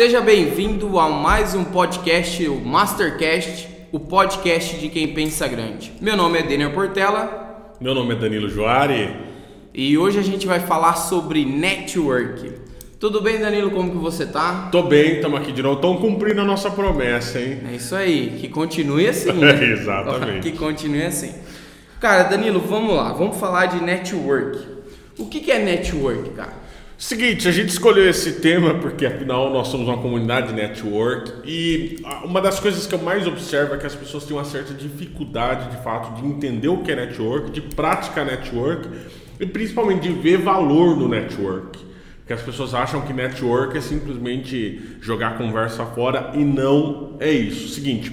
Seja bem-vindo a mais um podcast, o Mastercast, o podcast de quem pensa grande. Meu nome é Daniel Portela. Meu nome é Danilo Joari. E hoje a gente vai falar sobre network. Tudo bem, Danilo? Como que você tá? Tô bem, estamos aqui de novo. Estamos cumprindo a nossa promessa, hein? É isso aí, que continue assim. Né? Exatamente. que continue assim. Cara, Danilo, vamos lá, vamos falar de network. O que, que é network, cara? Seguinte, a gente escolheu esse tema porque afinal nós somos uma comunidade network e uma das coisas que eu mais observo é que as pessoas têm uma certa dificuldade de fato de entender o que é network, de praticar network e principalmente de ver valor no network. Porque as pessoas acham que network é simplesmente jogar conversa fora e não é isso. Seguinte,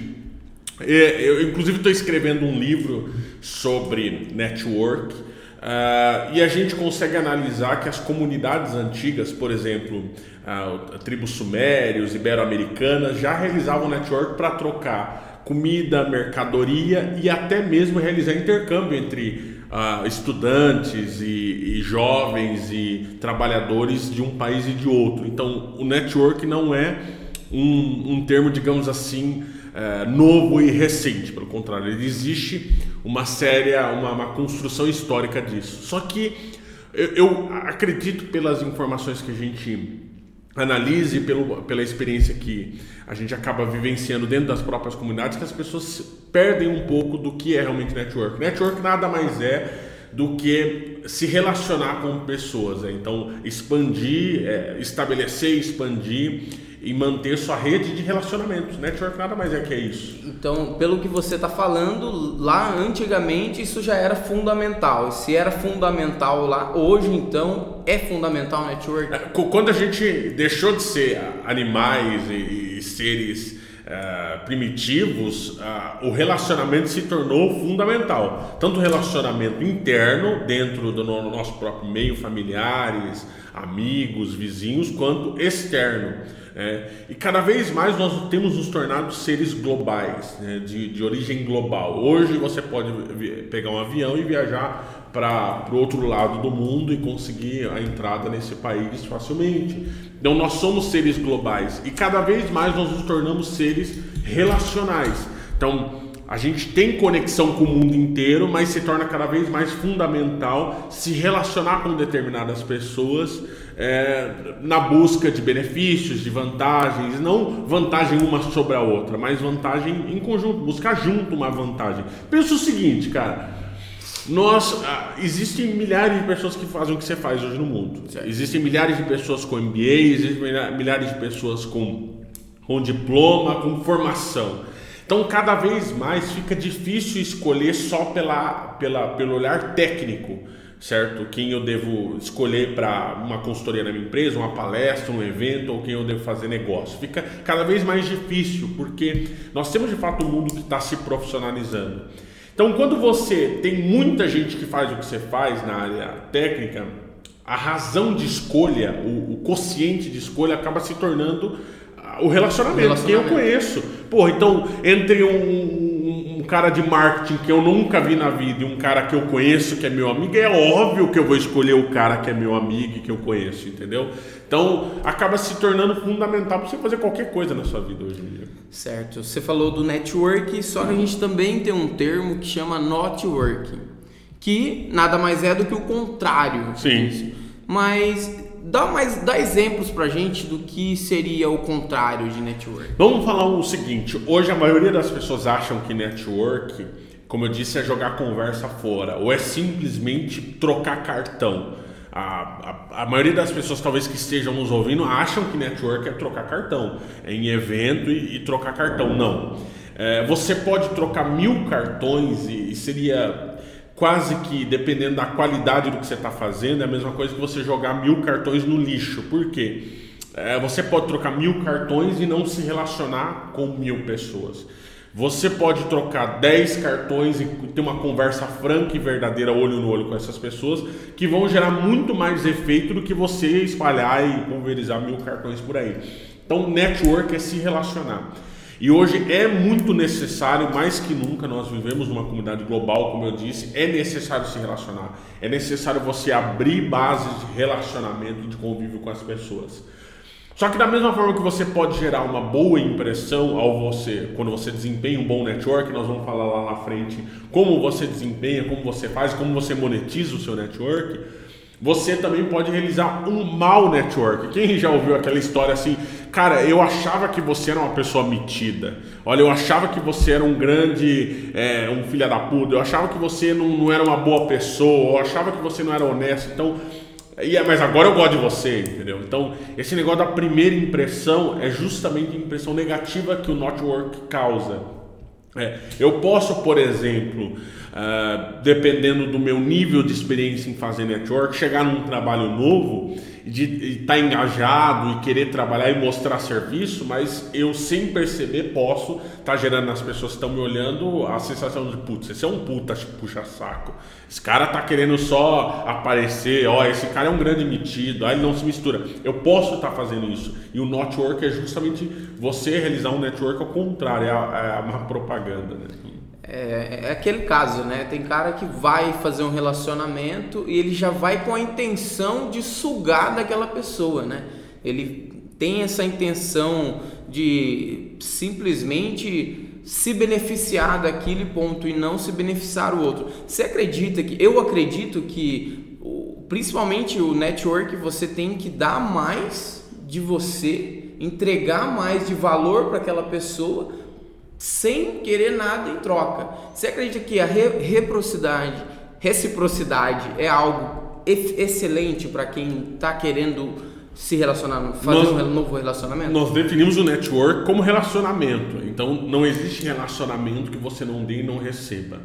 é, eu inclusive estou escrevendo um livro sobre network Uh, e a gente consegue analisar que as comunidades antigas, por exemplo, uh, tribos sumérios, ibero-americanas, já realizavam network para trocar comida, mercadoria e até mesmo realizar intercâmbio entre uh, estudantes e, e, jovens e trabalhadores de um país e de outro. Então, o network não é um, um termo, digamos assim, é, novo e recente, pelo contrário, ele existe uma séria, uma, uma construção histórica disso. Só que eu, eu, acredito pelas informações que a gente analise, pelo, pela experiência que a gente acaba vivenciando dentro das próprias comunidades, que as pessoas perdem um pouco do que é realmente network. Network nada mais é do que se relacionar com pessoas. Né? Então, expandir, é, estabelecer, expandir e manter sua rede de relacionamentos. Network nada mais é que isso. Então, pelo que você está falando, lá antigamente isso já era fundamental. Se era fundamental lá, hoje então é fundamental network? É, quando a gente deixou de ser animais e, e seres uh, primitivos, uh, o relacionamento se tornou fundamental. Tanto o relacionamento interno, dentro do nosso próprio meio, familiares, amigos, vizinhos, quanto externo. É, e cada vez mais nós temos nos tornado seres globais, né, de, de origem global. Hoje você pode pegar um avião e viajar para o outro lado do mundo e conseguir a entrada nesse país facilmente. Então nós somos seres globais e cada vez mais nós nos tornamos seres relacionais. Então a gente tem conexão com o mundo inteiro, mas se torna cada vez mais fundamental se relacionar com determinadas pessoas é, na busca de benefícios, de vantagens, não vantagem uma sobre a outra, mas vantagem em conjunto, buscar junto uma vantagem. Pensa o seguinte, cara. Nós, ah, existem milhares de pessoas que fazem o que você faz hoje no mundo. Existem milhares de pessoas com MBA, existem milhares de pessoas com, com diploma, com formação. Então, cada vez mais fica difícil escolher só pela, pela, pelo olhar técnico, certo? Quem eu devo escolher para uma consultoria na minha empresa, uma palestra, um evento, ou quem eu devo fazer negócio. Fica cada vez mais difícil, porque nós temos de fato um mundo que está se profissionalizando. Então, quando você tem muita gente que faz o que você faz na área técnica, a razão de escolha, o, o quociente de escolha acaba se tornando o relacionamento, relacionamento. quem eu conheço. Pô, então, entre um, cara de marketing que eu nunca vi na vida e um cara que eu conheço, que é meu amigo, é óbvio que eu vou escolher o cara que é meu amigo e que eu conheço, entendeu? Então, acaba se tornando fundamental para você fazer qualquer coisa na sua vida hoje em dia. Certo. Você falou do network, só que a gente também tem um termo que chama networking, que nada mais é do que o contrário Sim. Disso. Mas dá mais dá exemplos pra gente do que seria o contrário de network. Vamos falar o seguinte, hoje a maioria das pessoas acham que network, como eu disse, é jogar conversa fora, ou é simplesmente trocar cartão. A, a, a, maioria das pessoas, talvez que estejam nos ouvindo, acham que network é trocar cartão, é em evento e, e trocar cartão. Não. É, você pode trocar mil cartões e, e seria quase que dependendo da qualidade do que você está fazendo, é a mesma coisa que você jogar mil cartões no lixo. Por quê? É, você pode trocar mil cartões e não se relacionar com mil pessoas. Você pode trocar 10 cartões e ter uma conversa franca e verdadeira, olho no olho com essas pessoas, que vão gerar muito mais efeito do que você espalhar e pulverizar mil cartões por aí. Então, network é se relacionar. E hoje é muito necessário, mais que nunca, nós vivemos numa comunidade global, como eu disse, é necessário se relacionar. É necessário você abrir bases de relacionamento, de convívio com as pessoas. Só que da mesma forma que você pode gerar uma boa impressão ao você, quando você desempenha um bom network, nós vamos falar lá na frente como você desempenha, como você faz, como você monetiza o seu network você também pode realizar um mau network. Quem já ouviu aquela história assim, cara, eu achava que você era uma pessoa metida. Olha, eu achava que você era um grande, é, um filho da puta. Eu achava que você não, não era uma boa pessoa. Eu achava que você não era honesto. Então, é, mas agora eu gosto de você, entendeu? Então, esse negócio da primeira impressão é justamente a impressão negativa que o network causa. É, eu posso, por exemplo, uh, dependendo do meu nível de experiência em fazer network, chegar num trabalho novo de estar tá engajado e querer trabalhar e mostrar serviço, mas eu sem perceber posso estar tá gerando nas pessoas que estão me olhando a sensação de putz, esse é um puta puxa saco. Esse cara tá querendo só aparecer, ó, esse cara é um grande metido, aí ele não se mistura. Eu posso estar tá fazendo isso. E o network é justamente você realizar um network ao contrário, é, é uma propaganda, né? É, é, aquele caso, né? Tem cara que vai fazer um relacionamento e ele já vai com a intenção de sugar daquela pessoa, né? Ele tem essa intenção de simplesmente se beneficiar daquele ponto e não se beneficiar o outro. Você acredita que eu acredito que principalmente o network você tem que dar mais de você, entregar mais de valor para aquela pessoa sem querer nada em troca. Você acredita que a re reciprocidade, reciprocidade é algo excelente para quem está querendo se relacionar, fazer nós, um novo relacionamento? Nós definimos o network como relacionamento. Então não existe relacionamento que você não dê e não receba.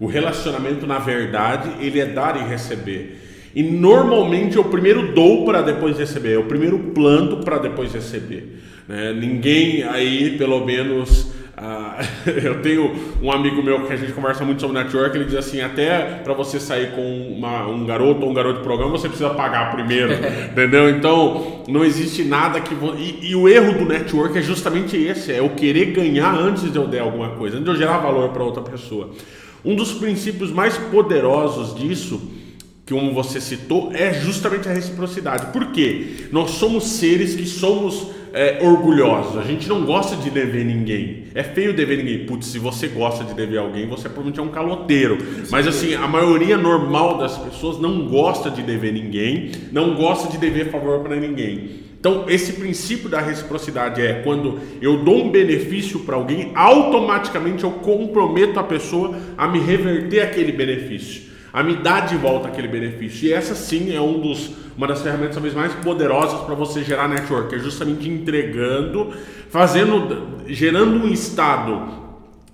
O relacionamento, na verdade, ele é dar e receber. E normalmente eu primeiro dou para depois receber, eu primeiro planto para depois receber. Né? Ninguém aí, pelo menos ah, eu tenho um amigo meu que a gente conversa muito sobre network, ele diz assim, até para você sair com uma, um garoto ou um garoto de programa, você precisa pagar primeiro, entendeu? Então, não existe nada que... Vo... E, e, o erro do network é justamente esse, é eu querer ganhar antes de eu der alguma coisa, antes de eu gerar valor para outra pessoa. Um dos princípios mais poderosos disso que como você citou, é justamente a reciprocidade. Por quê? Nós somos seres que somos é, orgulhosos. A gente não gosta de dever ninguém. É feio dever ninguém. Putz, se você gosta de dever alguém, você provavelmente é um caloteiro. Mas assim, a maioria normal das pessoas não gosta de dever ninguém, não gosta de dever favor para ninguém. Então, esse princípio da reciprocidade é quando eu dou um benefício para alguém, automaticamente eu comprometo a pessoa a me reverter aquele benefício a me dar de volta aquele benefício. E essa sim é um dos, uma das ferramentas talvez mais poderosas para você gerar network, é justamente entregando, fazendo, gerando um estado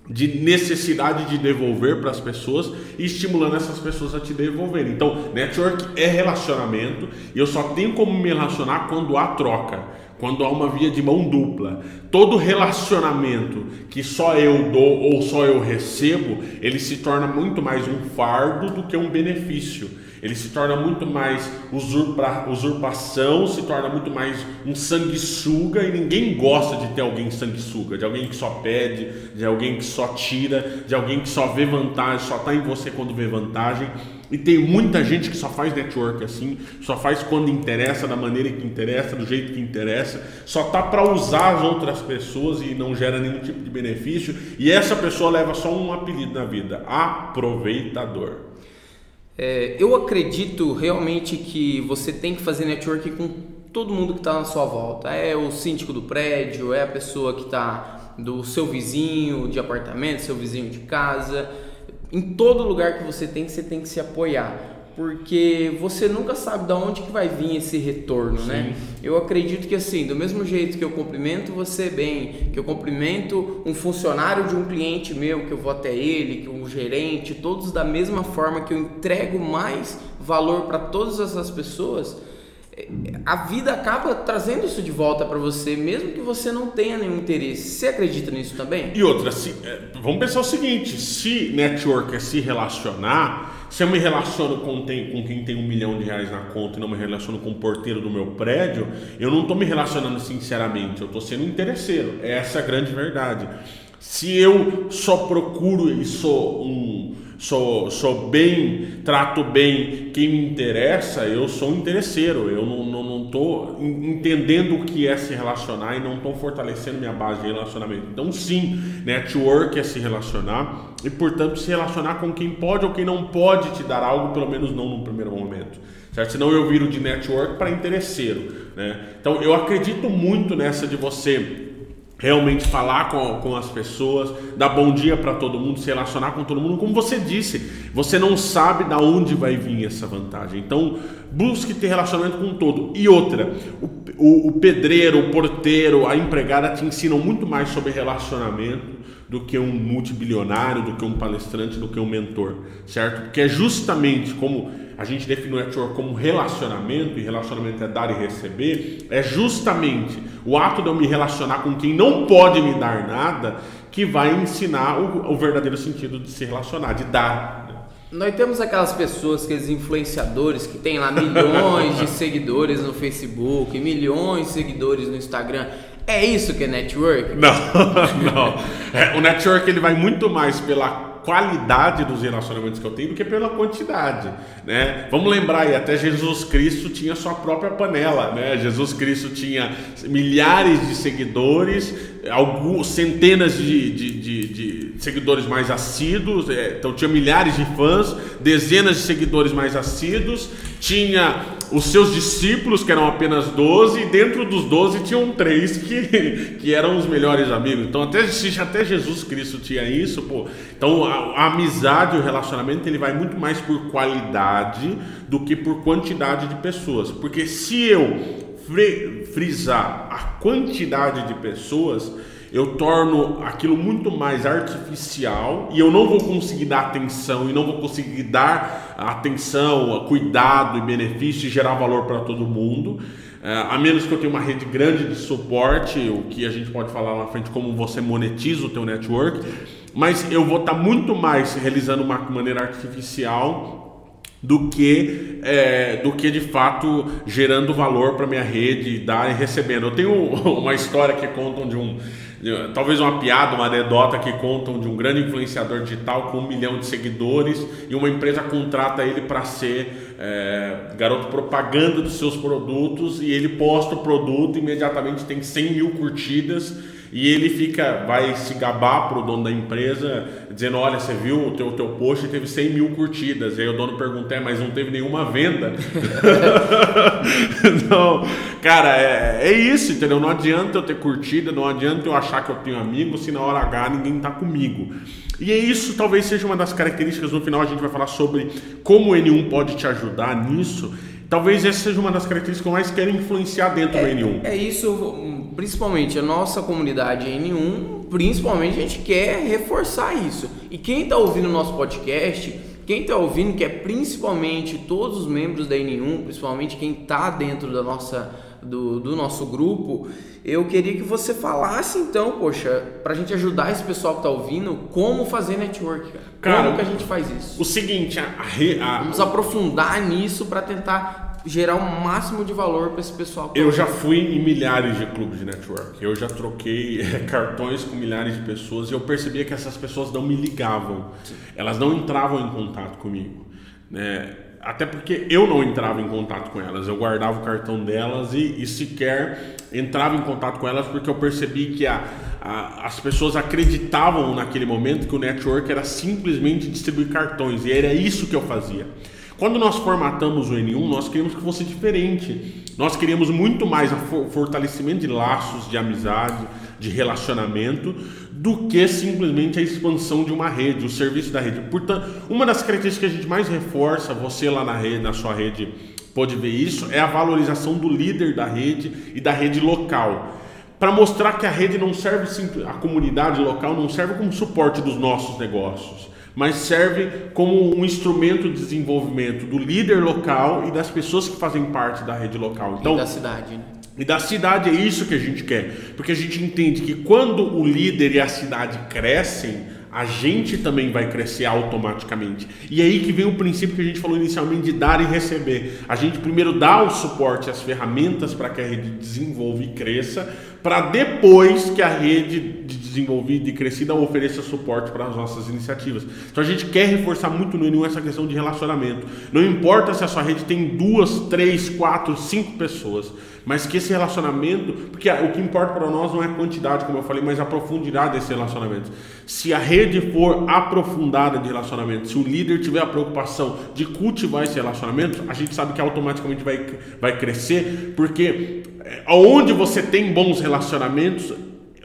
de necessidade de devolver para as pessoas e estimulando essas pessoas a te devolverem. Então, network é relacionamento e eu só tenho como me relacionar quando há troca quando há uma via de mão dupla. Todo relacionamento que só eu dou ou só eu recebo, ele se torna muito mais um fardo do que um benefício. Ele se torna muito mais usurpa, usurpação, se torna muito mais um sanguessuga e ninguém gosta de ter alguém sanguessuga, de alguém que só pede, de alguém que só tira, de alguém que só vê vantagem, só está em você quando vê vantagem. E tem muita gente que só faz network assim, só faz quando interessa, da maneira que interessa, do jeito que interessa, só tá para usar as outras pessoas e não gera nenhum tipo de benefício. E essa pessoa leva só um apelido na vida: aproveitador. É, eu acredito realmente que você tem que fazer network com todo mundo que está na sua volta. É o síndico do prédio, é a pessoa que está do seu vizinho de apartamento, seu vizinho de casa em todo lugar que você tem, você tem que se apoiar. Porque você nunca sabe de onde que vai vir esse retorno, né? Sim. né? Eu acredito que assim, do mesmo jeito que eu cumprimento você bem, que eu cumprimento um funcionário de um cliente meu, que eu vou até ele, que um gerente, todos da mesma forma que eu entrego mais valor para todas essas pessoas, a vida acaba trazendo isso de volta para você, mesmo que você não tenha nenhum interesse. Você acredita nisso também? E outra, se, é, vamos pensar o seguinte: se network é se relacionar, se eu me relaciono com, tem, com quem tem um milhão de reais na conta e não me relaciono com o porteiro do meu prédio, eu não estou me relacionando sinceramente, eu estou sendo interesseiro. Essa é a grande verdade. Se eu só procuro e sou um sou, sou bem, trato bem quem me interessa, eu sou um interesseiro. Eu não, não, não entendendo o que é se relacionar e não estou fortalecendo minha base de relacionamento. Então, sim, network é se relacionar e, portanto, se relacionar com quem pode ou quem não pode te dar algo, pelo menos não no primeiro momento. Certo? Senão eu viro de network para interesseiro. Né? Então, eu acredito muito nessa de você realmente falar com, com as pessoas, dar bom dia para todo mundo, se relacionar com todo mundo. Como você disse, você não sabe da onde vai vir essa vantagem. Então, busque ter relacionamento com todo. E outra, o, o, o pedreiro, o porteiro, a empregada te ensinam muito mais sobre relacionamento do que um multibilionário, do que um palestrante, do que um mentor, certo? Porque é justamente como a gente define o network como relacionamento, e relacionamento é dar e receber, é justamente o ato de eu me relacionar com quem não pode me dar nada que vai ensinar o, o verdadeiro sentido de se relacionar, de dar. Nós temos aquelas pessoas, aqueles influenciadores que tem lá milhões de seguidores no Facebook, milhões de seguidores no Instagram. É isso que é network? Não, não. É, o network ele vai muito mais pela qualidade dos relacionamentos que eu tenho do que pela quantidade, né? Vamos lembrar aí, até Jesus Cristo tinha sua própria panela, né? Jesus Cristo tinha milhares de seguidores, alguns centenas de, de, de, de seguidores mais assíduos, é, então tinha milhares de fãs, dezenas de seguidores mais assíduos, tinha os seus discípulos, que eram apenas 12, e dentro dos 12 tinham três que, que eram os melhores amigos. Então, até, até Jesus Cristo tinha isso, pô. Então, a, a amizade, o relacionamento, ele vai muito mais por qualidade do que por quantidade de pessoas. Porque se eu frisar a quantidade de pessoas, eu torno aquilo muito mais artificial e eu não vou conseguir dar atenção e não vou conseguir dar atenção, cuidado e benefício e gerar valor para todo mundo. É, a menos que eu tenha uma rede grande de suporte, o que a gente pode falar na frente, como você monetiza o teu network, mas eu vou estar muito mais realizando uma maneira artificial do que é, do que de fato gerando valor para minha rede, dar e recebendo. Eu tenho uma história que contam de um talvez uma piada, uma anedota que contam de um grande influenciador digital com um milhão de seguidores e uma empresa contrata ele para ser é, garoto propaganda dos seus produtos e ele posta o produto imediatamente tem 100 mil curtidas e ele fica, vai se gabar pro dono da empresa, dizendo, olha, você viu o teu, teu post teve 100 mil curtidas. E aí o dono pergunta, é, mas não teve nenhuma venda. não, cara, é, é isso, entendeu? Não adianta eu ter curtida, não adianta eu achar que eu tenho amigo se na hora H ninguém tá comigo. E é isso talvez seja uma das características, no final a gente vai falar sobre como o N1 pode te ajudar nisso. Talvez essa seja uma das características que eu mais quero influenciar dentro é, do N1. É isso, principalmente a nossa comunidade N1, principalmente a gente quer reforçar isso. E quem está ouvindo o nosso podcast, quem está ouvindo, que é principalmente todos os membros da N1, principalmente quem está dentro da nossa, do, do nosso grupo, eu queria que você falasse então, poxa, para a gente ajudar esse pessoal que está ouvindo, como fazer network, cara. cara como que a gente faz isso? O seguinte, a, a, vamos aprofundar nisso para tentar gerar o máximo de valor para esse pessoal. Eu já fui em milhares de clubes de network. Eu já troquei é, cartões com milhares de pessoas e eu percebia que essas pessoas não me ligavam. Sim. Elas não entravam em contato comigo. Né? Até porque eu não entrava em contato com elas. Eu guardava o cartão delas e, e sequer entrava em contato com elas porque eu percebi que a, a, as pessoas acreditavam naquele momento que o network era simplesmente distribuir cartões. E era isso que eu fazia. Quando nós formatamos o N1, nós queríamos que fosse diferente. Nós queríamos muito mais o fortalecimento de laços de amizade, de relacionamento, do que simplesmente a expansão de uma rede, o serviço da rede. Portanto, uma das características que a gente mais reforça, você lá na rede, na sua rede pode ver isso, é a valorização do líder da rede e da rede local. Para mostrar que a rede não serve, a comunidade local não serve como suporte dos nossos negócios mas serve como um instrumento de desenvolvimento do líder local e das pessoas que fazem parte da rede local. Então, e da cidade. Né? E da cidade é isso que a gente quer, porque a gente entende que quando o líder e a cidade crescem, a gente também vai crescer automaticamente. E é aí que vem o princípio que a gente falou inicialmente de dar e receber. A gente primeiro dá o suporte, as ferramentas para que a rede desenvolva e cresça, para depois que a rede de desenvolvida e crescida ofereça suporte para as nossas iniciativas. Então a gente quer reforçar muito no N1 essa questão de relacionamento. Não importa se a sua rede tem duas, três, quatro, cinco pessoas, mas que esse relacionamento, porque o que importa para nós não é a quantidade, como eu falei, mas a profundidade desse relacionamento. Se a rede for aprofundada de relacionamento, se o líder tiver a preocupação de cultivar esse relacionamento, a gente sabe que automaticamente vai, vai crescer, porque é, onde você tem bons relacionamentos,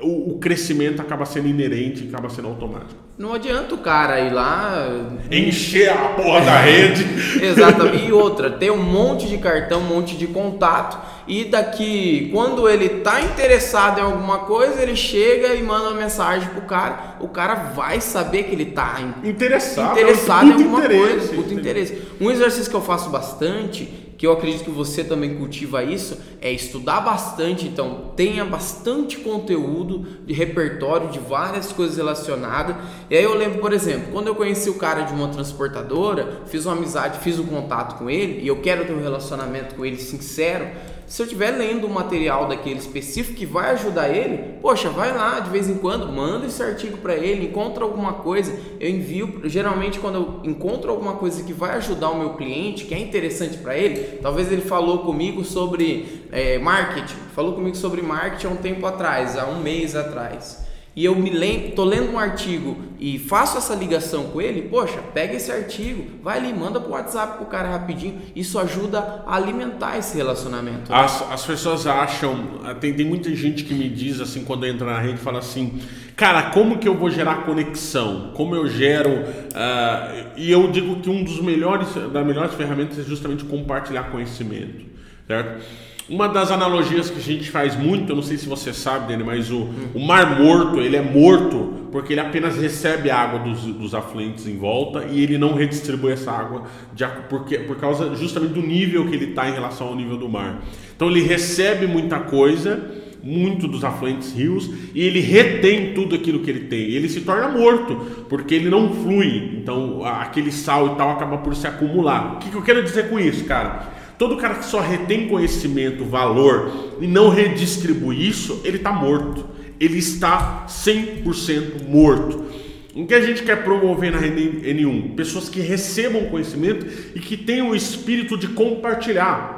o, o, crescimento acaba sendo inerente, acaba sendo automático. Não adianta o cara ir lá. Encher a porra da rede. Exatamente. E outra, ter um monte de cartão, um monte de contato. E daqui, quando ele tá interessado em alguma coisa, ele chega e manda uma mensagem pro cara. O cara vai saber que ele tá interessado, interessado é em alguma coisa. Puto interesse. Um exercício que eu faço bastante que eu acredito que você também cultiva isso, é estudar bastante. Então, tenha bastante conteúdo de repertório de várias coisas relacionadas. E aí eu lembro, por exemplo, quando eu conheci o cara de uma transportadora, fiz uma amizade, fiz um contato com ele e eu quero ter um relacionamento com ele sincero se eu estiver lendo um material daquele específico que vai ajudar ele, poxa, vai lá de vez em quando, manda esse artigo para ele, encontra alguma coisa, eu envio. Geralmente, quando eu encontro alguma coisa que vai ajudar o meu cliente, que é interessante para ele, talvez ele falou comigo sobre é, marketing, falou comigo sobre marketing há um tempo atrás, há um mês atrás e eu me tô lendo um artigo e faço essa ligação com ele, poxa, pega esse artigo, vai ali, manda pro WhatsApp pro cara rapidinho. Isso ajuda a alimentar esse relacionamento. As, as pessoas acham, tem, tem muita gente que me diz assim quando entra na rede, fala assim, cara, como que eu vou gerar conexão? Como eu gero? Uh, e eu digo que um dos melhores, das melhores ferramentas é justamente compartilhar conhecimento, certo? Uma das analogias que a gente faz muito, eu não sei se você sabe, Dani, mas o, o mar morto, ele é morto porque ele apenas recebe a água dos, dos afluentes em volta e ele não redistribui essa água de, porque, por causa justamente do nível que ele está em relação ao nível do mar. Então ele recebe muita coisa, muito dos afluentes rios e ele retém tudo aquilo que ele tem. Ele se torna morto porque ele não flui. Então aquele sal e tal acaba por se acumular. O que, que eu quero dizer com isso, cara? Todo cara que só retém conhecimento, valor e não redistribui isso, ele está morto. Ele está 100% morto. O que a gente quer promover na rede N1? Pessoas que recebam conhecimento e que tenham o espírito de compartilhar.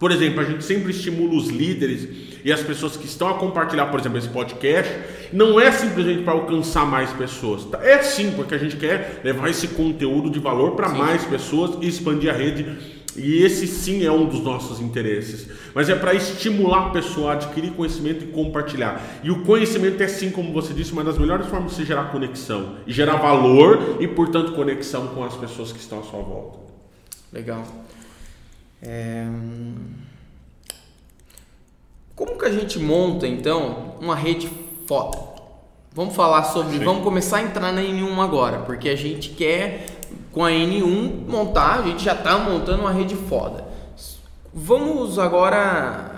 Por exemplo, a gente sempre estimula os líderes e as pessoas que estão a compartilhar, por exemplo, esse podcast, não é simplesmente para alcançar mais pessoas. É sim, porque a gente quer levar esse conteúdo de valor para mais pessoas e expandir a rede e esse sim é um dos nossos interesses. Mas é para estimular a pessoa a adquirir conhecimento e compartilhar. E o conhecimento é sim, como você disse, uma das melhores formas de se gerar conexão. E gerar valor e, portanto, conexão com as pessoas que estão à sua volta. Legal. É... Como que a gente monta, então, uma rede foda? Vamos falar sobre. Sim. Vamos começar a entrar na N1 agora, porque a gente quer com a N1 montar, a gente já está montando uma rede foda. Vamos agora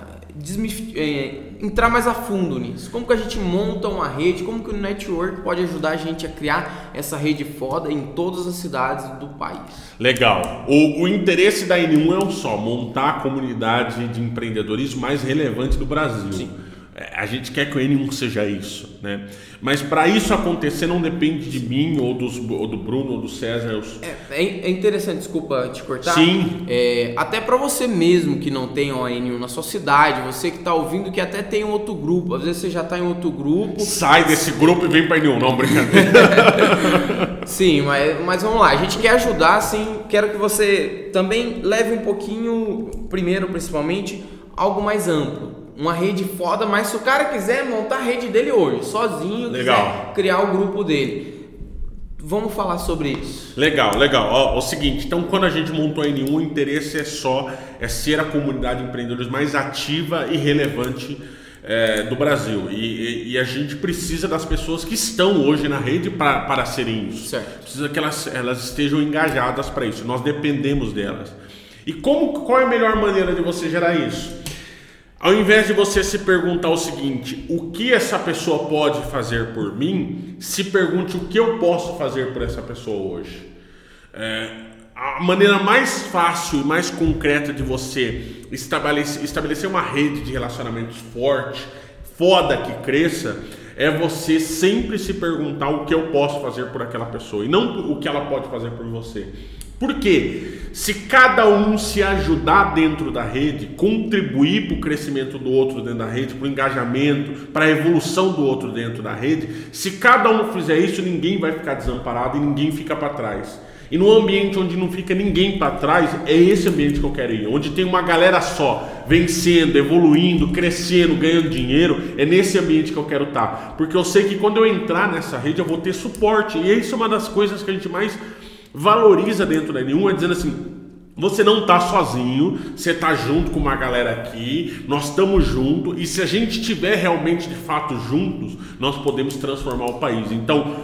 é, entrar mais a fundo nisso. Como que a gente monta uma rede, como que o network pode ajudar a gente a criar essa rede foda em todas as cidades do país. Legal. O, o interesse da N1 é um só, montar a comunidade de empreendedorismo mais relevante do Brasil. Sim. É, a gente quer que o N1 seja isso, né? Mas para isso acontecer não depende de mim ou, dos, ou do Bruno ou do César. Eu... É, é, interessante, desculpa te cortar. Sim. É, até para você mesmo que não tem o N1 na sua cidade, você que está ouvindo que até tem um outro grupo, às vezes você já está em outro grupo. Sai desse grupo e vem para N1, não, brincadeira. sim, mas, mas vamos lá, a gente quer ajudar, sim. Quero que você também leve um pouquinho, primeiro principalmente, algo mais amplo uma rede foda, mas se o cara quiser montar a rede dele hoje, sozinho, legal. criar o grupo dele. Vamos falar sobre isso. Legal, legal. Ó, ó, o seguinte, então quando a gente montou a N1, o interesse é só é ser a comunidade de empreendedores mais ativa e relevante é, do Brasil. E, e, e, a gente precisa das pessoas que estão hoje na rede pra, para serem isso. Certo. Precisa que elas, elas estejam engajadas para isso. Nós dependemos delas. E como, qual é a melhor maneira de você gerar isso? Ao invés de você se perguntar o seguinte: o que essa pessoa pode fazer por mim, se pergunte o que eu posso fazer por essa pessoa hoje. É, a maneira mais fácil e mais concreta de você estabelecer, estabelecer uma rede de relacionamentos forte, foda que cresça, é você sempre se perguntar o que eu posso fazer por aquela pessoa e não o que ela pode fazer por você. Porque se cada um se ajudar dentro da rede, contribuir para o crescimento do outro dentro da rede, para o engajamento, para a evolução do outro dentro da rede, se cada um fizer isso, ninguém vai ficar desamparado e ninguém fica para trás. E no ambiente onde não fica ninguém para trás, é esse ambiente que eu quero ir. Onde tem uma galera só, vencendo, evoluindo, crescendo, ganhando dinheiro, é nesse ambiente que eu quero estar. Tá. Porque eu sei que quando eu entrar nessa rede, eu vou ter suporte. E isso é uma das coisas que a gente mais valoriza dentro da N1, é dizendo assim, você não está sozinho, você está junto com uma galera aqui, nós estamos juntos e se a gente estiver realmente de fato juntos, nós podemos transformar o país. Então,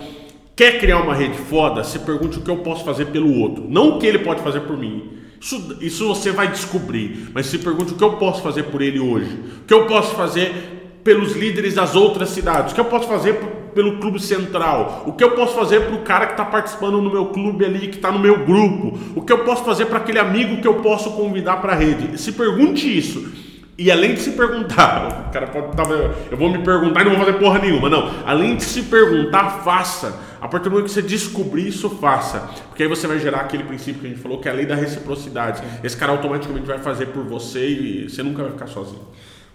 quer criar uma rede foda? Se pergunte o que eu posso fazer pelo outro, não o que ele pode fazer por mim. Isso, isso você vai descobrir, mas se pergunte o que eu posso fazer por ele hoje, o que eu posso fazer pelos líderes das outras cidades, o que eu posso fazer pelo clube central? O que eu posso fazer para o cara que está participando no meu clube ali, que está no meu grupo? O que eu posso fazer para aquele amigo que eu posso convidar para a rede? Se pergunte isso. E além de se perguntar, o cara pode estar. Eu vou me perguntar e não vou fazer porra nenhuma. Não. Além de se perguntar, faça. A partir do momento que você descobrir isso, faça. Porque aí você vai gerar aquele princípio que a gente falou, que é a lei da reciprocidade. Esse cara automaticamente vai fazer por você e você nunca vai ficar sozinho.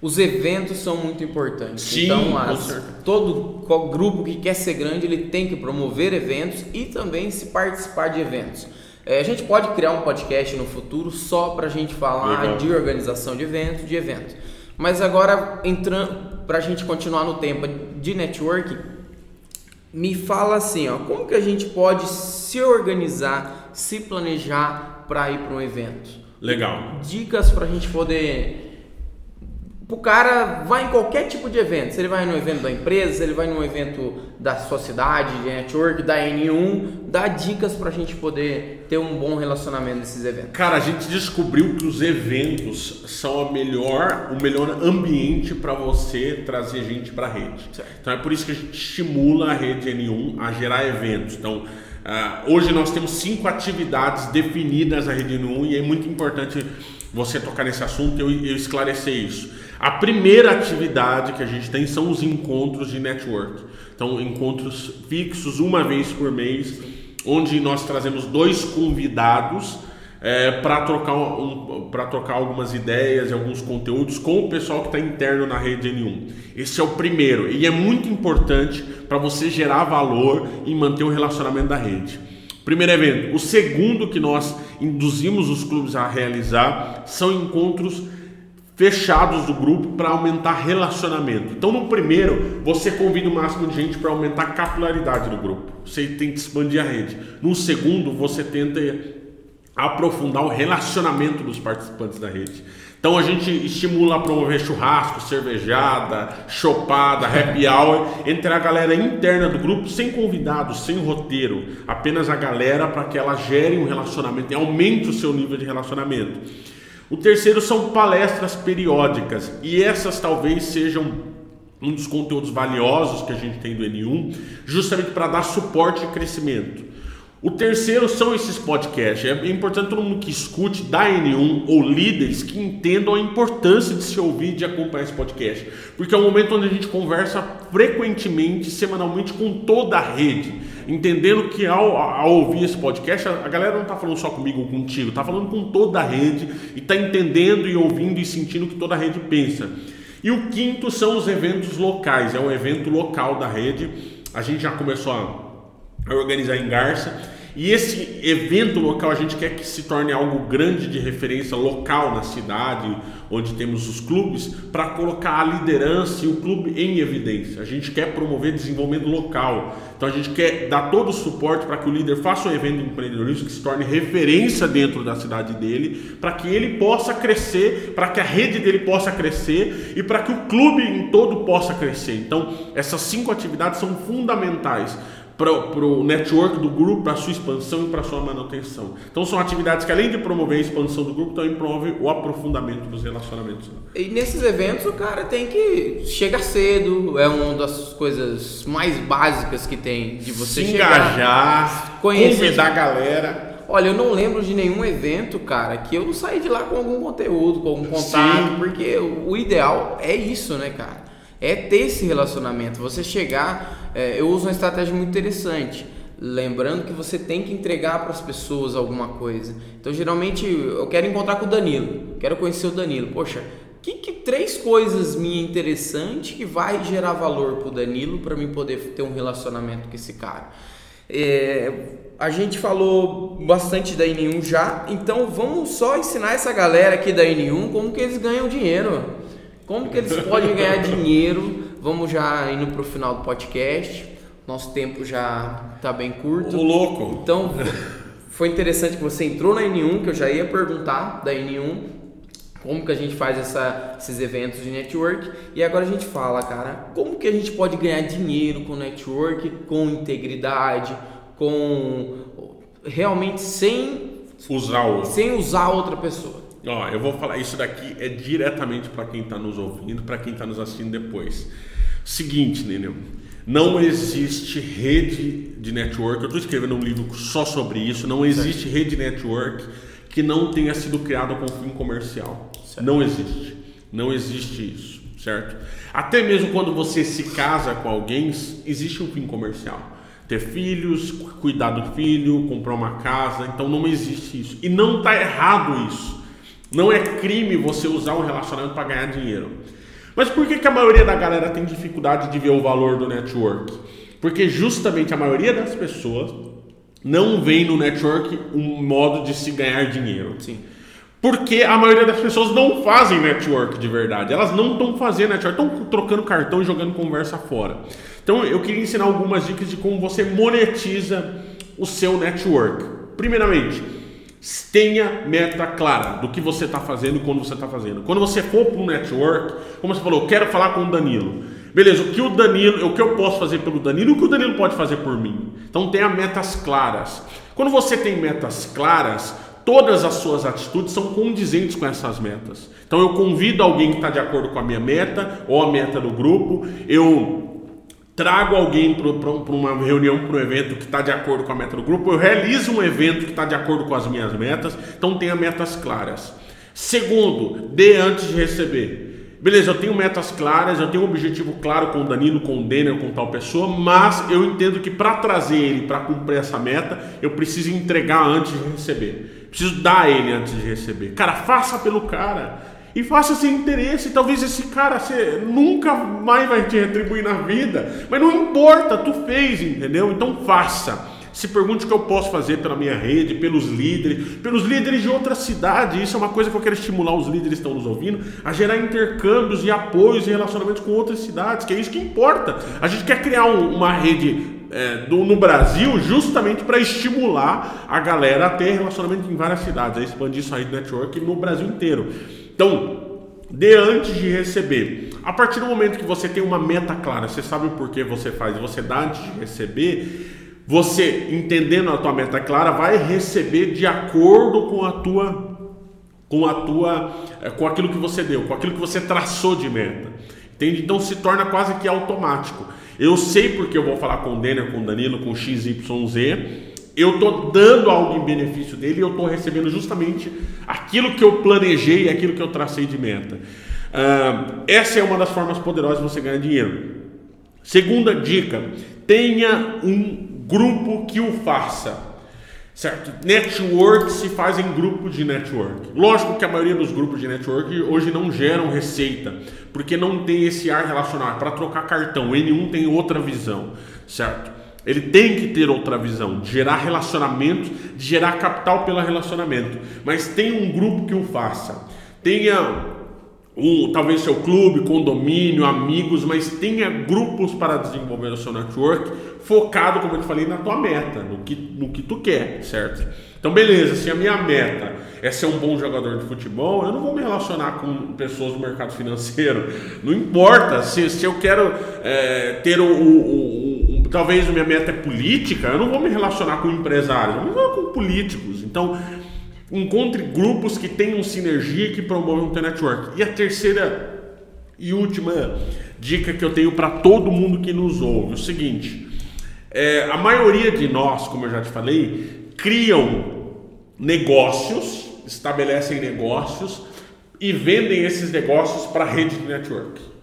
Os eventos são muito importantes. Sim, então, as, todo grupo que quer ser grande, ele tem que promover eventos e também se participar de eventos. É, a gente pode criar um podcast no futuro só para a gente falar Legal. de organização de eventos, de eventos. Mas agora, entrando para a gente continuar no tempo de networking, me fala assim, ó, como que a gente pode se organizar, se planejar para ir para um evento? Legal. Dicas para a gente poder o cara vai em qualquer tipo de evento. Se ele vai no evento da empresa, se ele vai num evento da sua cidade, de network, da N1, dá dicas para a gente poder ter um bom relacionamento nesses eventos. Cara, a gente descobriu que os eventos são a melhor, o melhor ambiente para você trazer gente para a rede. Certo. Então é por isso que a gente estimula a rede N1 a gerar eventos. Então uh, hoje nós temos cinco atividades definidas na rede N1 e é muito importante você tocar nesse assunto e eu, eu esclarecer isso. A primeira atividade que a gente tem são os encontros de network. Então, encontros fixos uma vez por mês, onde nós trazemos dois convidados é, para trocar, um, trocar algumas ideias e alguns conteúdos com o pessoal que está interno na rede N1. Esse é o primeiro e é muito importante para você gerar valor e manter o relacionamento da rede. Primeiro evento. O segundo que nós induzimos os clubes a realizar são encontros fechados do grupo para aumentar relacionamento. Então, no primeiro, você convida o máximo de gente para aumentar a capilaridade do grupo. Você que expandir a rede. No segundo, você tenta aprofundar o relacionamento dos participantes da rede. Então a gente estimula a promover churrasco, cervejada, chopada, happy hour entre a galera interna do grupo, sem convidados, sem roteiro, apenas a galera para que ela gere um relacionamento e aumente o seu nível de relacionamento. O terceiro são palestras periódicas, e essas talvez sejam um dos conteúdos valiosos que a gente tem do N1, justamente para dar suporte e crescimento. O terceiro são esses podcasts. É importante todo mundo que escute da N1 ou líderes que entendam a importância de se ouvir e de acompanhar esse podcast. Porque é um momento onde a gente conversa frequentemente, semanalmente com toda a rede entendendo que ao, ao ouvir esse podcast, a, galera não está falando só comigo ou contigo, está falando com toda a rede e está entendendo e ouvindo e sentindo o que toda a rede pensa. E o quinto são os eventos locais, é um evento local da rede. A gente já começou a organizar em Garça e esse evento local a gente quer que se torne algo grande de referência local na cidade, onde temos os clubes, para colocar a liderança e o clube em evidência. A gente quer promover desenvolvimento local. Então a gente quer dar todo o suporte para que o líder faça um evento de empreendedorismo que se torne referência dentro da cidade dele, para que ele possa crescer, para que a rede dele possa crescer e para que o clube em todo possa crescer. Então essas cinco atividades são fundamentais para o network do grupo, para a sua expansão e para a sua manutenção. Então são atividades que além de promover a expansão do grupo, também promovem o aprofundamento dos relacionamentos. E nesses eventos o cara tem que chegar cedo, é uma das coisas mais básicas que tem de você Se chegar, engajar, convidar a galera. Olha, eu não lembro de nenhum evento, cara, que eu não saí de lá com algum conteúdo, com algum contato, Sim. porque o ideal é isso, né, cara? é ter esse relacionamento. Você chegar, é, eu uso uma estratégia muito interessante. Lembrando que você tem que entregar para as pessoas alguma coisa. Então, geralmente, eu quero encontrar com o Danilo, quero conhecer o Danilo. Poxa, que, que três coisas minhas interessantes que vai gerar valor para o Danilo para mim poder ter um relacionamento com esse cara? É, a gente falou bastante da N1 já, então vamos só ensinar essa galera aqui da N1 como que eles ganham dinheiro. Como que eles podem ganhar dinheiro? Vamos já indo para o final do podcast. Nosso tempo já está bem curto. O louco. Então, foi interessante que você entrou na N1, que eu já ia perguntar da N1, como que a gente faz essa, esses eventos de network. E agora a gente fala, cara, como que a gente pode ganhar dinheiro com network, com integridade, com realmente sem usar sem usar outra pessoa. Ó, eu vou falar isso daqui é diretamente para quem está nos ouvindo, para quem está nos assistindo depois. Seguinte, Nenê, não existe rede de network. Eu estou escrevendo um livro só sobre isso. Não existe certo. rede de network que não tenha sido criada com fim comercial. Certo. Não existe. Não existe isso, certo? Até mesmo quando você se casa com alguém, existe um fim comercial ter filhos, cuidar do filho, comprar uma casa. Então não existe isso. E não está errado isso. Não é crime você usar um relacionamento para ganhar dinheiro. Mas por que, que a maioria da galera tem dificuldade de ver o valor do network? Porque justamente a maioria das pessoas não vê no network um modo de se ganhar dinheiro. Sim. Porque a maioria das pessoas não fazem network de verdade. Elas não estão fazendo network, estão trocando cartão e jogando conversa fora. Então eu queria ensinar algumas dicas de como você monetiza o seu network. Primeiramente, Tenha meta clara do que você está fazendo e quando você está fazendo. Quando você for para um network, como você falou, eu quero falar com o Danilo. Beleza, o que o Danilo, o que eu posso fazer pelo Danilo, o que o Danilo pode fazer por mim. Então tenha metas claras. Quando você tem metas claras, todas as suas atitudes são condizentes com essas metas. Então eu convido alguém que está de acordo com a minha meta ou a meta do grupo, eu trago alguém para uma reunião, para um evento que está de acordo com a meta do grupo, eu realizo um evento que está de acordo com as minhas metas, então tenha metas claras. Segundo, dê antes de receber. Beleza, eu tenho metas claras, eu tenho um objetivo claro com o Danilo, com o Denner, com tal pessoa, mas eu entendo que para trazer ele para cumprir essa meta, eu preciso entregar antes de receber. Preciso dar ele antes de receber. Cara, faça pelo cara e faça sem interesse. Talvez esse cara você nunca mais vai te retribuir na vida, mas não importa, tu fez, entendeu? Então faça. Se pergunte o que eu posso fazer pela minha rede, pelos líderes, pelos líderes de outra cidade. Isso é uma coisa que eu quero estimular os líderes que estão nos ouvindo a gerar intercâmbios e apoios e relacionamentos com outras cidades, que é isso que importa. A gente quer criar um, uma rede é, do, no Brasil justamente para estimular a galera a ter relacionamento em várias cidades, a expandir aí do network no Brasil inteiro. Então, dê antes de receber. A partir do momento que você tem uma meta clara, você sabe o porquê você faz, você dá antes de receber, você entendendo a tua meta clara, vai receber de acordo com a tua com a tua eh, com aquilo que você deu, com aquilo que você traçou de meta. Entende? Então se torna quase que automático. Eu sei porque eu vou falar com o Denner, com o Danilo, com o XYZ, eu estou dando algo em benefício dele e eu estou recebendo justamente aquilo que eu planejei, aquilo que eu tracei de meta. Uh, essa é uma das formas poderosas de você ganhar dinheiro. Segunda dica: tenha um grupo que o faça. Certo? Network se faz em grupos de network. Lógico que a maioria dos grupos de network hoje não geram receita, porque não tem esse ar relacionado. Para trocar cartão, N1 tem outra visão, certo? Ele tem que ter outra visão, de gerar relacionamento, de gerar capital pelo relacionamento. Mas tem um grupo que o faça. Tenha um, talvez seu clube, condomínio, amigos, mas tenha grupos para desenvolver o seu network focado, como eu te falei, na tua meta, no que, no que tu quer, certo? Então, beleza, se a minha meta é ser um bom jogador de futebol, eu não vou me relacionar com pessoas do mercado financeiro. Não importa se, se eu quero é, ter o, o talvez minha meta é política, eu não vou me relacionar com empresários, eu vou com políticos. Então, encontre grupos que tenham sinergia e que promovam o teu network. E a terceira e última dica que eu tenho para todo mundo que nos ouve, é o seguinte: é, a maioria de nós, como eu já te falei, criam negócios, estabelecem negócios e vendem esses negócios para rede de network.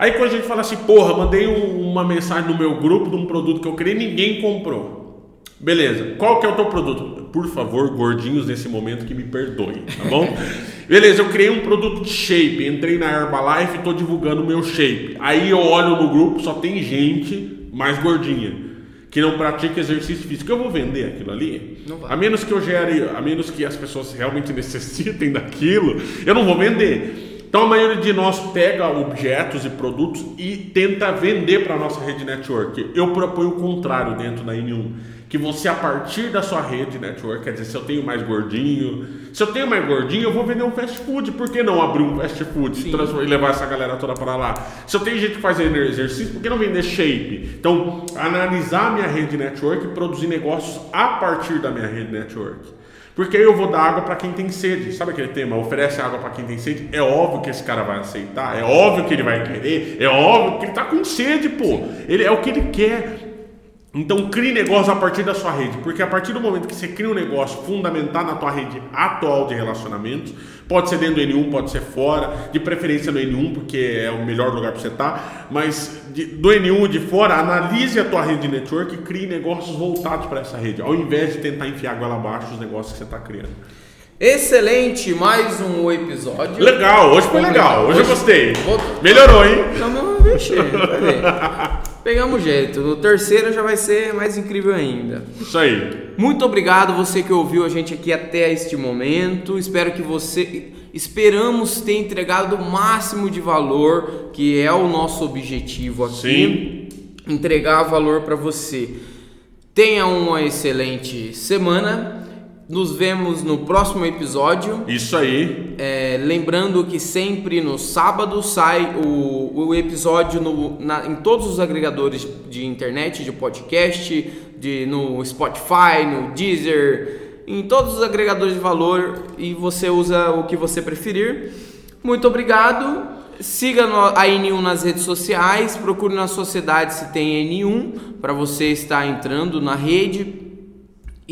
Aí quando a gente fala assim, porra, mandei um, uma mensagem no meu grupo de um produto que eu criei, ninguém comprou. Beleza, qual que é o teu produto? Por favor, gordinhos nesse momento que me perdoem, tá bom? Beleza, eu criei um produto de shape, entrei na Herbalife e estou divulgando o meu shape. Aí eu olho no grupo, só tem gente mais gordinha que não pratica exercício físico, eu vou vender aquilo ali? A menos que eu gere, a menos que as pessoas realmente necessitem daquilo, eu não vou vender. Então a maioria de nós pega objetos e produtos e tenta vender para a nossa rede network. Eu proponho o contrário dentro da N1 que você a partir da sua rede network, quer dizer, se eu tenho mais gordinho, se eu tenho mais gordinho, eu vou vender um fast food, por que não abrir um fast food e levar essa galera toda para lá? Se eu tenho gente que faz exercício, por que não vender shape? Então, analisar a minha rede network e produzir negócios a partir da minha rede network. Porque eu vou dar água para quem tem sede. Sabe aquele tema? Oferece água para quem tem sede. É óbvio que esse cara vai aceitar. É óbvio que ele vai querer. É óbvio que ele está com sede, pô. Ele é o que ele quer. Então crie negócio a partir da sua rede, porque a partir do momento que você cria um negócio fundamentado na tua rede atual de relacionamentos, pode ser dentro do N1, pode ser fora, de preferência no N1, porque é o melhor lugar para você estar, tá, mas de, do N1 de fora, analise a tua rede de network e crie negócios voltados para essa rede, ao invés de tentar enfiar goela abaixo os negócios que você está criando. Excelente, mais um episódio. Legal, hoje foi legal, hoje, hoje eu gostei. Melhorou, hein? Vai ver. Pegamos jeito. No terceiro já vai ser mais incrível ainda. Isso aí. Muito obrigado você que ouviu a gente aqui até este momento. Espero que você esperamos ter entregado o máximo de valor, que é o nosso objetivo aqui. Sim. Entregar valor para você. Tenha uma excelente semana. Nos vemos no próximo episódio. Isso aí. É, lembrando que sempre no sábado sai o, o episódio no, na, em todos os agregadores de internet, de podcast, de, no Spotify, no Deezer, em todos os agregadores de valor e você usa o que você preferir. Muito obrigado. Siga a N1 nas redes sociais, procure na sociedade se tem N1 para você estar entrando na rede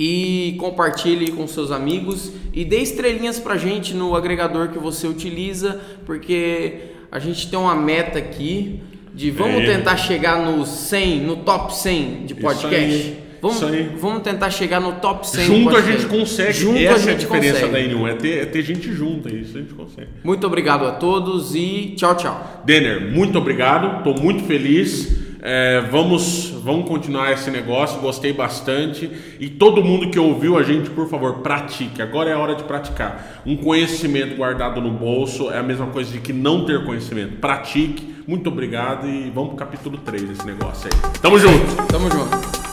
e compartilhe com seus amigos e dê estrelinhas pra gente no agregador que você utiliza, porque a gente tem uma meta aqui de vamos é. tentar chegar no 100, no top 100 de podcast. Vamos, vamos tentar chegar no top 100. Junto a gente consegue. Junto Essa a gente é a diferença consegue. da N1, é ter, é ter gente junta, isso a gente consegue. Muito obrigado a todos e tchau, tchau. Denner, muito obrigado, estou muito feliz. É, vamos, vamos continuar esse negócio, gostei bastante. E todo mundo que ouviu a gente, por favor, pratique. Agora é a hora de praticar. Um conhecimento guardado no bolso é a mesma coisa de que não ter conhecimento. Pratique. Muito obrigado e vamos pro capítulo 3 desse negócio aí. Tamo junto! Tamo junto!